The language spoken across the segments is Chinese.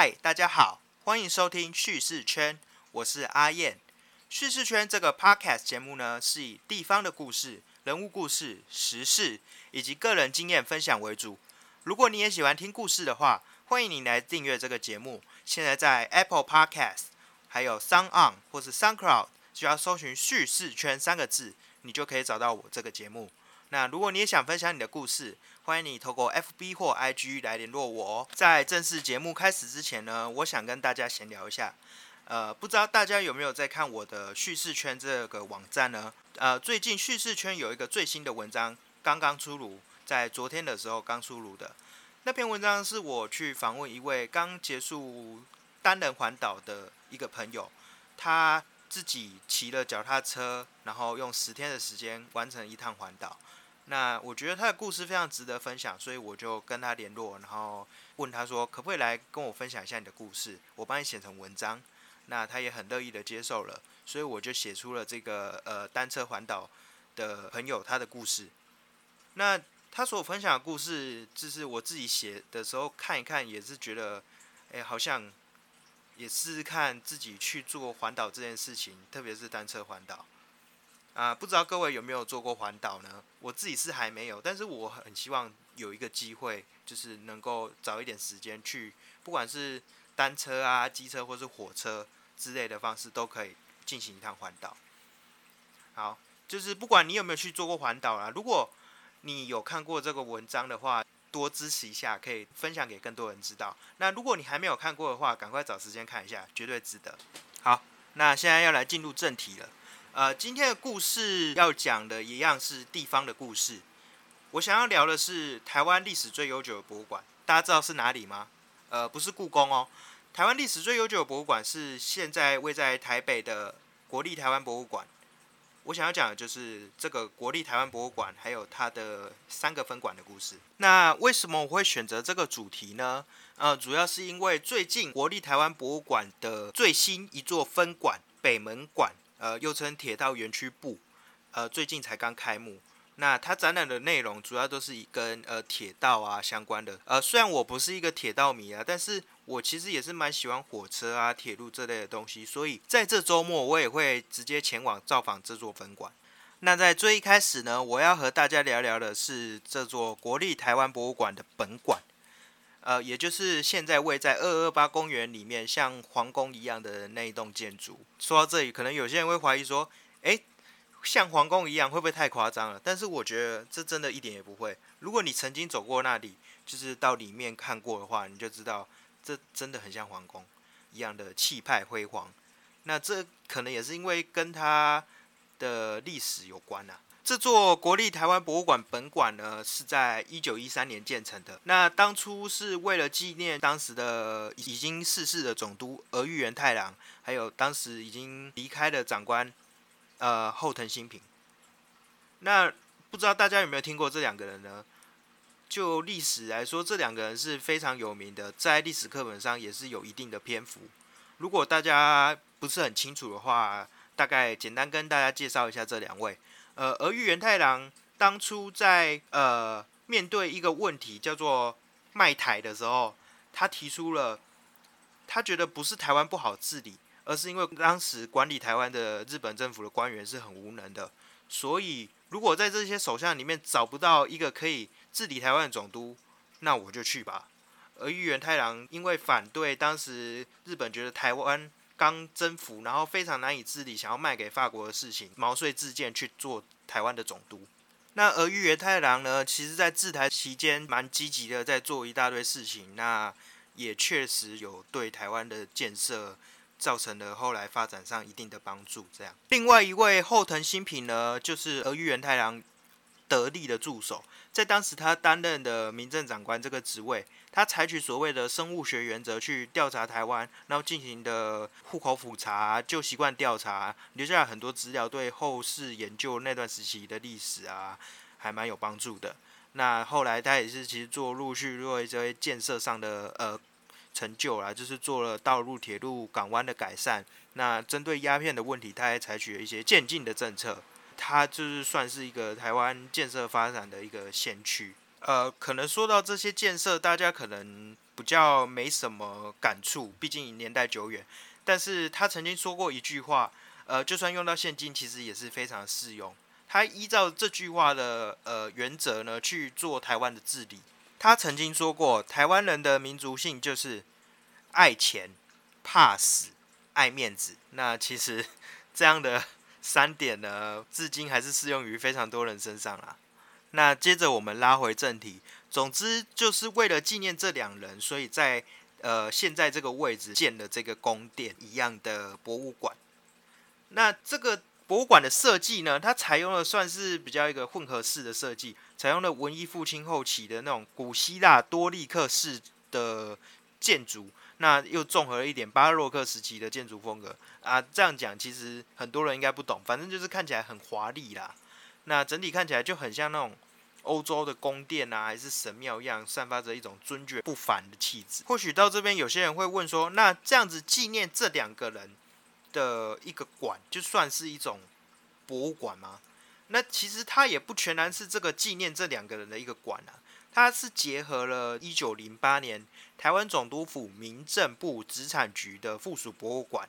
嗨，大家好，欢迎收听叙事圈，我是阿燕。叙事圈这个 podcast 节目呢，是以地方的故事、人物故事、时事以及个人经验分享为主。如果你也喜欢听故事的话，欢迎你来订阅这个节目。现在在 Apple Podcast、还有 Sound On 或是 SoundCloud，只要搜寻“叙事圈”三个字，你就可以找到我这个节目。那如果你也想分享你的故事，欢迎你透过 FB 或 IG 来联络我哦。在正式节目开始之前呢，我想跟大家闲聊一下。呃，不知道大家有没有在看我的叙事圈这个网站呢？呃，最近叙事圈有一个最新的文章刚刚出炉，在昨天的时候刚出炉的那篇文章是我去访问一位刚结束单人环岛的一个朋友，他自己骑了脚踏车，然后用十天的时间完成一趟环岛。那我觉得他的故事非常值得分享，所以我就跟他联络，然后问他说可不可以来跟我分享一下你的故事，我帮你写成文章。那他也很乐意的接受了，所以我就写出了这个呃单车环岛的朋友他的故事。那他所分享的故事，就是我自己写的时候看一看，也是觉得，哎，好像也试试看自己去做环岛这件事情，特别是单车环岛。啊，不知道各位有没有做过环岛呢？我自己是还没有，但是我很希望有一个机会，就是能够早一点时间去，不管是单车啊、机车或是火车之类的方式，都可以进行一趟环岛。好，就是不管你有没有去做过环岛啦，如果你有看过这个文章的话，多支持一下，可以分享给更多人知道。那如果你还没有看过的话，赶快找时间看一下，绝对值得。好，那现在要来进入正题了。呃，今天的故事要讲的一样是地方的故事。我想要聊的是台湾历史最悠久的博物馆，大家知道是哪里吗？呃，不是故宫哦。台湾历史最悠久的博物馆是现在位在台北的国立台湾博物馆。我想要讲的就是这个国立台湾博物馆，还有它的三个分馆的故事。那为什么我会选择这个主题呢？呃，主要是因为最近国立台湾博物馆的最新一座分馆北门馆。呃，又称铁道园区部，呃，最近才刚开幕。那它展览的内容主要都是以跟呃铁道啊相关的。呃，虽然我不是一个铁道迷啊，但是我其实也是蛮喜欢火车啊、铁路这类的东西。所以在这周末，我也会直接前往造访这座分馆。那在最一开始呢，我要和大家聊聊的是这座国立台湾博物馆的本馆。呃，也就是现在位在二二八公园里面，像皇宫一样的那一栋建筑。说到这里，可能有些人会怀疑说，诶，像皇宫一样会不会太夸张了？但是我觉得这真的一点也不会。如果你曾经走过那里，就是到里面看过的话，你就知道这真的很像皇宫一样的气派辉煌。那这可能也是因为跟它的历史有关啊。这座国立台湾博物馆本馆呢，是在一九一三年建成的。那当初是为了纪念当时的已经逝世的总督儿玉源太郎，还有当时已经离开的长官，呃后藤新平。那不知道大家有没有听过这两个人呢？就历史来说，这两个人是非常有名的，在历史课本上也是有一定的篇幅。如果大家不是很清楚的话，大概简单跟大家介绍一下这两位。呃，而玉源太郎当初在呃面对一个问题叫做卖台的时候，他提出了他觉得不是台湾不好治理，而是因为当时管理台湾的日本政府的官员是很无能的，所以如果在这些首相里面找不到一个可以治理台湾的总督，那我就去吧。而玉源太郎因为反对当时日本觉得台湾。刚征服，然后非常难以治理，想要卖给法国的事情，毛遂自荐去做台湾的总督。那而玉原太郎呢，其实在治台期间蛮积极的，在做一大堆事情。那也确实有对台湾的建设造成了后来发展上一定的帮助。这样，另外一位后藤新平呢，就是而玉原太郎得力的助手。在当时，他担任的民政长官这个职位，他采取所谓的生物学原则去调查台湾，然后进行的户口普查、旧习惯调查，留下了很多资料，对后世研究那段时期的历史啊，还蛮有帮助的。那后来他也是其实做陆续做一些建设上的呃成就啦，就是做了道路、铁路、港湾的改善。那针对鸦片的问题，他还采取了一些渐进的政策。它就是算是一个台湾建设发展的一个先驱。呃，可能说到这些建设，大家可能比较没什么感触，毕竟年代久远。但是他曾经说过一句话，呃，就算用到现今，其实也是非常适用。他依照这句话的呃原则呢去做台湾的治理。他曾经说过，台湾人的民族性就是爱钱、怕死、爱面子。那其实 这样的三点呢，至今还是适用于非常多人身上啦。那接着我们拉回正题，总之就是为了纪念这两人，所以在呃现在这个位置建了这个宫殿一样的博物馆。那这个。博物馆的设计呢，它采用了算是比较一个混合式的设计，采用了文艺复兴后期的那种古希腊多利克式的建筑，那又综合了一点巴洛克时期的建筑风格啊。这样讲其实很多人应该不懂，反正就是看起来很华丽啦。那整体看起来就很像那种欧洲的宫殿啊，还是神庙一样，散发着一种尊爵不凡的气质。或许到这边有些人会问说，那这样子纪念这两个人？的一个馆，就算是一种博物馆吗？那其实它也不全然是这个纪念这两个人的一个馆啊，它是结合了一九零八年台湾总督府民政部资产局的附属博物馆，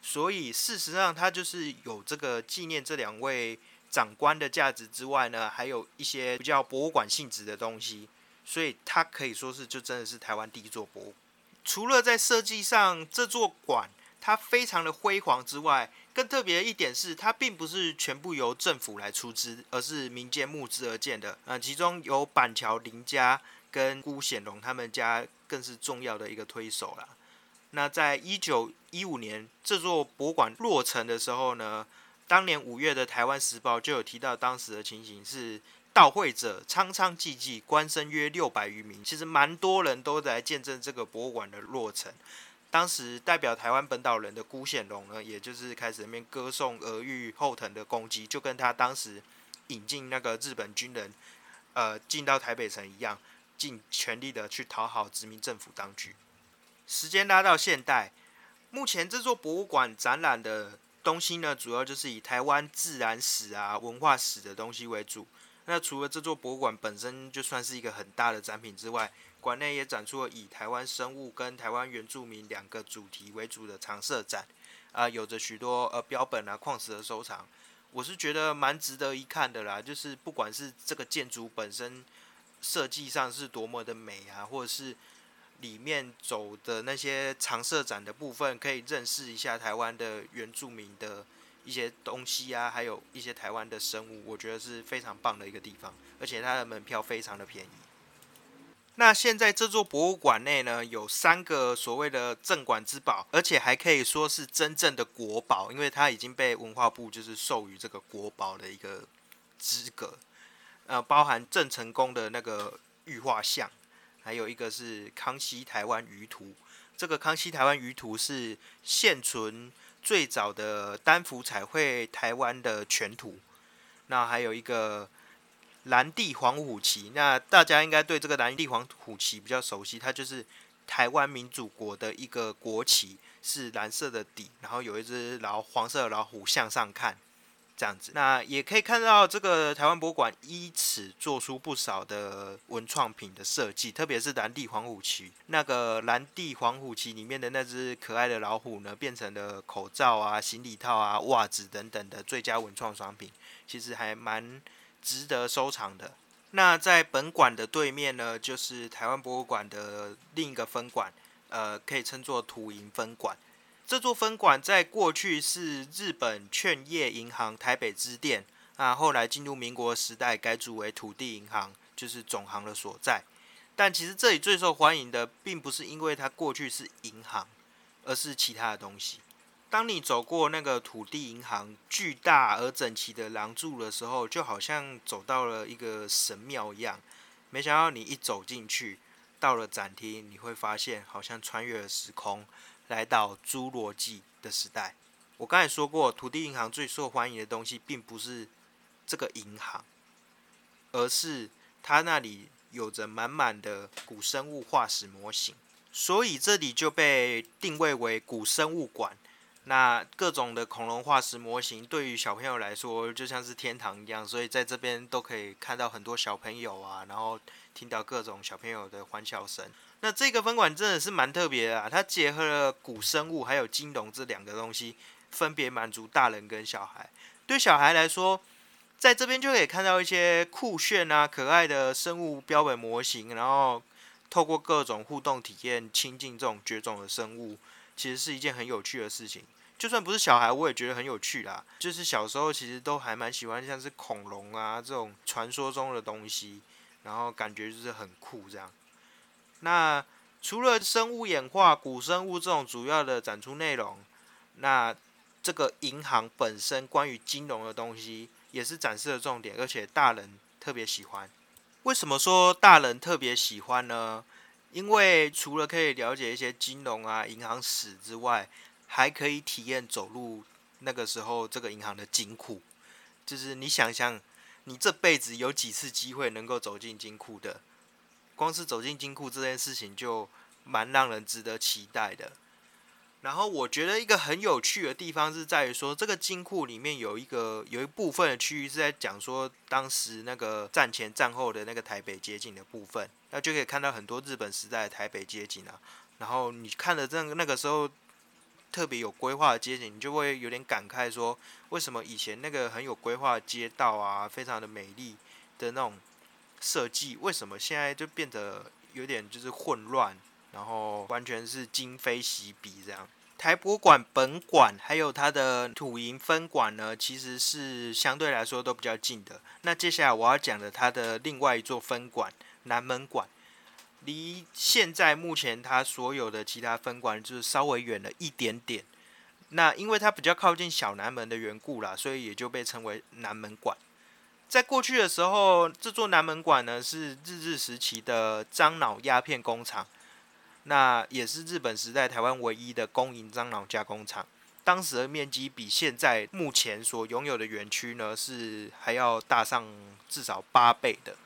所以事实上它就是有这个纪念这两位长官的价值之外呢，还有一些比较博物馆性质的东西，所以它可以说是就真的是台湾第一座博物馆。除了在设计上，这座馆。它非常的辉煌之外，更特别的一点是，它并不是全部由政府来出资，而是民间募资而建的。呃，其中有板桥林家跟辜显荣他们家更是重要的一个推手啦。那在一九一五年这座博物馆落成的时候呢，当年五月的《台湾时报》就有提到当时的情形是，到会者苍苍寂寂，官绅约六百余名。其实蛮多人都来见证这个博物馆的落成。当时代表台湾本岛人的辜显荣呢，也就是开始那边歌颂俄愈后藤的攻击，就跟他当时引进那个日本军人，呃，进到台北城一样，尽全力的去讨好殖民政府当局。时间拉到现代，目前这座博物馆展览的东西呢，主要就是以台湾自然史啊、文化史的东西为主。那除了这座博物馆本身就算是一个很大的展品之外，馆内也展出了以台湾生物跟台湾原住民两个主题为主的常设展，啊，有着许多呃标本啊、矿石的收藏，我是觉得蛮值得一看的啦。就是不管是这个建筑本身设计上是多么的美啊，或者是里面走的那些常设展的部分，可以认识一下台湾的原住民的一些东西啊，还有一些台湾的生物，我觉得是非常棒的一个地方，而且它的门票非常的便宜。那现在这座博物馆内呢，有三个所谓的镇馆之宝，而且还可以说是真正的国宝，因为它已经被文化部就是授予这个国宝的一个资格。呃，包含郑成功的那个玉画像，还有一个是康熙台湾舆图。这个康熙台湾舆图是现存最早的单幅彩绘台湾的全图。那还有一个。蓝地黄虎旗，那大家应该对这个蓝地黄虎旗比较熟悉，它就是台湾民主国的一个国旗，是蓝色的底，然后有一只老黄色的老虎向上看，这样子。那也可以看到这个台湾博物馆依此做出不少的文创品的设计，特别是蓝地黄虎旗，那个蓝地黄虎旗里面的那只可爱的老虎呢，变成了口罩啊、行李套啊、袜子等等的最佳文创商品，其实还蛮。值得收藏的。那在本馆的对面呢，就是台湾博物馆的另一个分馆，呃，可以称作土银分馆。这座分馆在过去是日本劝业银行台北支店，啊，后来进入民国时代改组为土地银行，就是总行的所在。但其实这里最受欢迎的，并不是因为它过去是银行，而是其他的东西。当你走过那个土地银行巨大而整齐的廊柱的时候，就好像走到了一个神庙一样。没想到你一走进去，到了展厅，你会发现好像穿越了时空，来到侏罗纪的时代。我刚才说过，土地银行最受欢迎的东西，并不是这个银行，而是它那里有着满满的古生物化石模型，所以这里就被定位为古生物馆。那各种的恐龙化石模型对于小朋友来说就像是天堂一样，所以在这边都可以看到很多小朋友啊，然后听到各种小朋友的欢笑声。那这个分馆真的是蛮特别的啊，它结合了古生物还有金融这两个东西，分别满足大人跟小孩。对小孩来说，在这边就可以看到一些酷炫啊、可爱的生物标本模型，然后透过各种互动体验亲近这种绝种的生物，其实是一件很有趣的事情。就算不是小孩，我也觉得很有趣啦。就是小时候其实都还蛮喜欢像是恐龙啊这种传说中的东西，然后感觉就是很酷这样。那除了生物演化、古生物这种主要的展出内容，那这个银行本身关于金融的东西也是展示的重点，而且大人特别喜欢。为什么说大人特别喜欢呢？因为除了可以了解一些金融啊、银行史之外，还可以体验走入那个时候这个银行的金库。就是你想想，你这辈子有几次机会能够走进金库的？光是走进金库这件事情就蛮让人值得期待的。然后我觉得一个很有趣的地方是在于说，这个金库里面有一个有一部分的区域是在讲说当时那个战前战后的那个台北街景的部分，那就可以看到很多日本时代的台北街景啊。然后你看了这那个时候特别有规划的街景，你就会有点感慨说，为什么以前那个很有规划的街道啊，非常的美丽的那种。设计为什么现在就变得有点就是混乱，然后完全是今非昔比这样。台博馆本馆还有它的土银分馆呢，其实是相对来说都比较近的。那接下来我要讲的它的另外一座分馆南门馆，离现在目前它所有的其他分馆就是稍微远了一点点。那因为它比较靠近小南门的缘故啦，所以也就被称为南门馆。在过去的时候，这座南门馆呢是日治时期的樟脑鸦片工厂，那也是日本时代台湾唯一的公营樟脑加工厂。当时的面积比现在目前所拥有的园区呢是还要大上至少八倍的。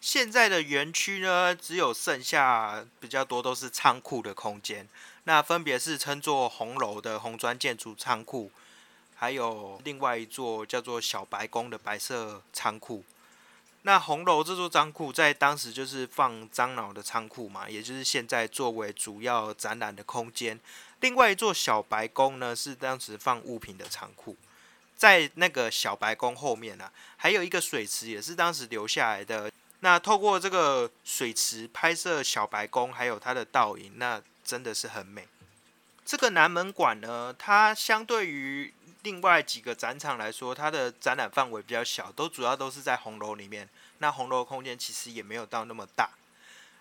现在的园区呢只有剩下比较多都是仓库的空间，那分别是称作红楼的红砖建筑仓库。还有另外一座叫做小白宫的白色仓库。那红楼这座仓库在当时就是放樟脑的仓库嘛，也就是现在作为主要展览的空间。另外一座小白宫呢，是当时放物品的仓库。在那个小白宫后面呢，还有一个水池，也是当时留下来的。那透过这个水池拍摄小白宫，还有它的倒影，那真的是很美。这个南门馆呢，它相对于另外几个展场来说，它的展览范围比较小，都主要都是在红楼里面。那红楼空间其实也没有到那么大。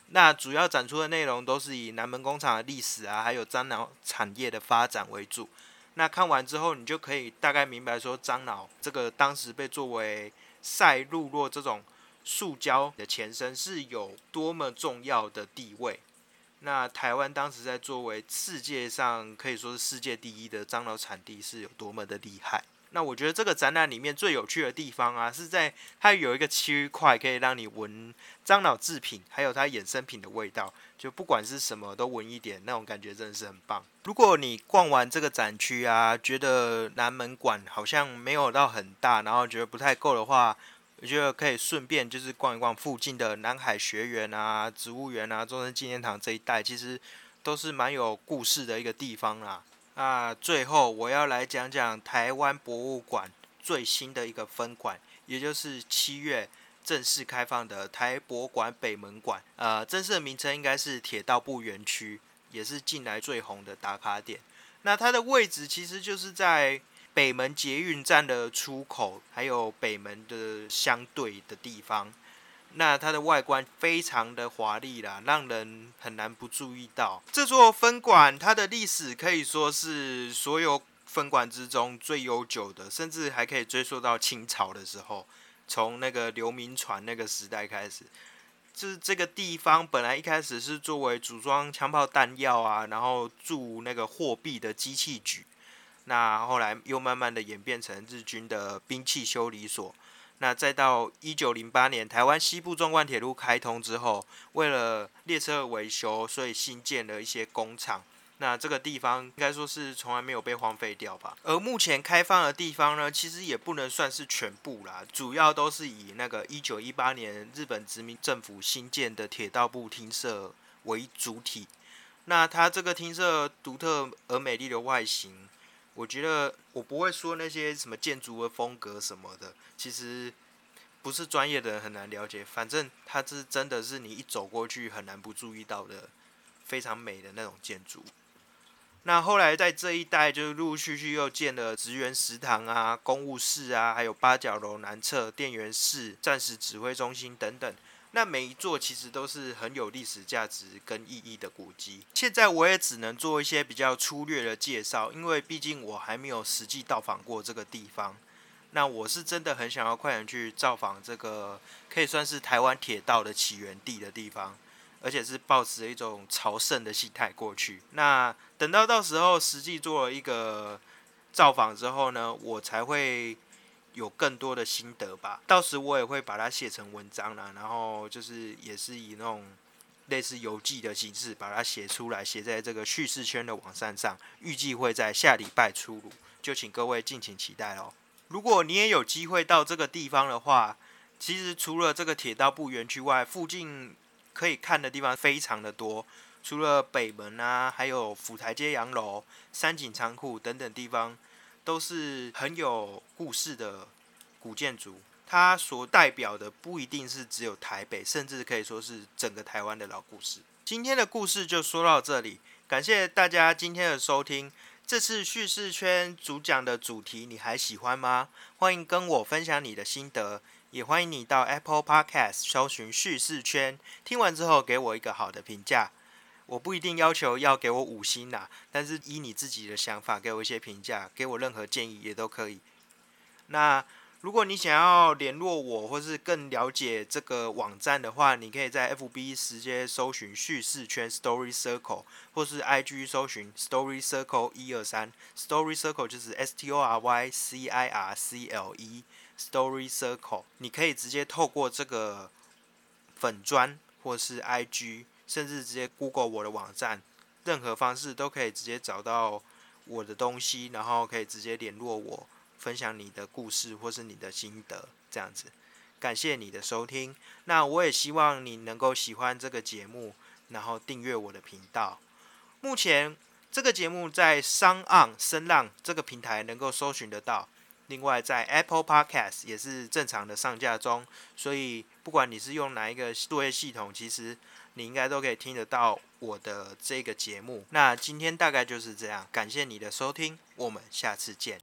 那主要展出的内容都是以南门工厂的历史啊，还有樟脑产业的发展为主。那看完之后，你就可以大概明白说，樟脑这个当时被作为赛璐珞这种塑胶的前身，是有多么重要的地位。那台湾当时在作为世界上可以说是世界第一的樟脑产地是有多么的厉害？那我觉得这个展览里面最有趣的地方啊，是在它有一个区块可以让你闻樟脑制品，还有它衍生品的味道，就不管是什么都闻一点，那种感觉真的是很棒。如果你逛完这个展区啊，觉得南门馆好像没有到很大，然后觉得不太够的话，我觉得可以顺便就是逛一逛附近的南海学园啊、植物园啊、中山纪念堂这一带，其实都是蛮有故事的一个地方啦。那最后我要来讲讲台湾博物馆最新的一个分馆，也就是七月正式开放的台博馆北门馆。呃，正式的名称应该是铁道部园区，也是近来最红的打卡点。那它的位置其实就是在。北门捷运站的出口，还有北门的相对的地方，那它的外观非常的华丽啦，让人很难不注意到。这座分馆，它的历史可以说是所有分馆之中最悠久的，甚至还可以追溯到清朝的时候，从那个流民船那个时代开始。就是这个地方本来一开始是作为组装枪炮弹药啊，然后铸那个货币的机器局。那后来又慢慢的演变成日军的兵器修理所。那再到一九零八年台湾西部纵贯铁路开通之后，为了列车维修，所以新建了一些工厂。那这个地方应该说是从来没有被荒废掉吧。而目前开放的地方呢，其实也不能算是全部啦，主要都是以那个一九一八年日本殖民政府新建的铁道部厅舍为主体。那它这个厅舍独特而美丽的外形，我觉得我不会说那些什么建筑的风格什么的，其实不是专业的人很难了解。反正它是真的是你一走过去很难不注意到的非常美的那种建筑。那后来在这一带就陆陆续续又建了职员食堂啊、公务室啊，还有八角楼南侧电源室、战时指挥中心等等。那每一座其实都是很有历史价值跟意义的古迹。现在我也只能做一些比较粗略的介绍，因为毕竟我还没有实际到访过这个地方。那我是真的很想要快点去造访这个可以算是台湾铁道的起源地的地方，而且是抱持一种朝圣的心态过去。那等到到时候实际做了一个造访之后呢，我才会。有更多的心得吧，到时我也会把它写成文章啦，然后就是也是以那种类似游记的形式把它写出来，写在这个叙事圈的网站上，预计会在下礼拜出炉，就请各位敬请期待哦。如果你也有机会到这个地方的话，其实除了这个铁道部园区外，附近可以看的地方非常的多，除了北门啊，还有府台街洋楼、三井仓库等等地方。都是很有故事的古建筑，它所代表的不一定是只有台北，甚至可以说是整个台湾的老故事。今天的故事就说到这里，感谢大家今天的收听。这次叙事圈主讲的主题你还喜欢吗？欢迎跟我分享你的心得，也欢迎你到 Apple Podcast 搜寻叙事圈，听完之后给我一个好的评价。我不一定要求要给我五星啦，但是依你自己的想法给我一些评价，给我任何建议也都可以。那如果你想要联络我，或是更了解这个网站的话，你可以在 FB 直接搜寻叙事圈 Story Circle，或是 IG 搜寻 Story Circle 一二三，Story Circle 就是 S T O R Y C I R C L E Story Circle，你可以直接透过这个粉砖或是 IG。甚至直接 Google 我的网站，任何方式都可以直接找到我的东西，然后可以直接联络我，分享你的故事或是你的心得，这样子。感谢你的收听，那我也希望你能够喜欢这个节目，然后订阅我的频道。目前这个节目在商岸声浪这个平台能够搜寻得到，另外在 Apple Podcast 也是正常的上架中，所以不管你是用哪一个作业系统，其实。你应该都可以听得到我的这个节目。那今天大概就是这样，感谢你的收听，我们下次见。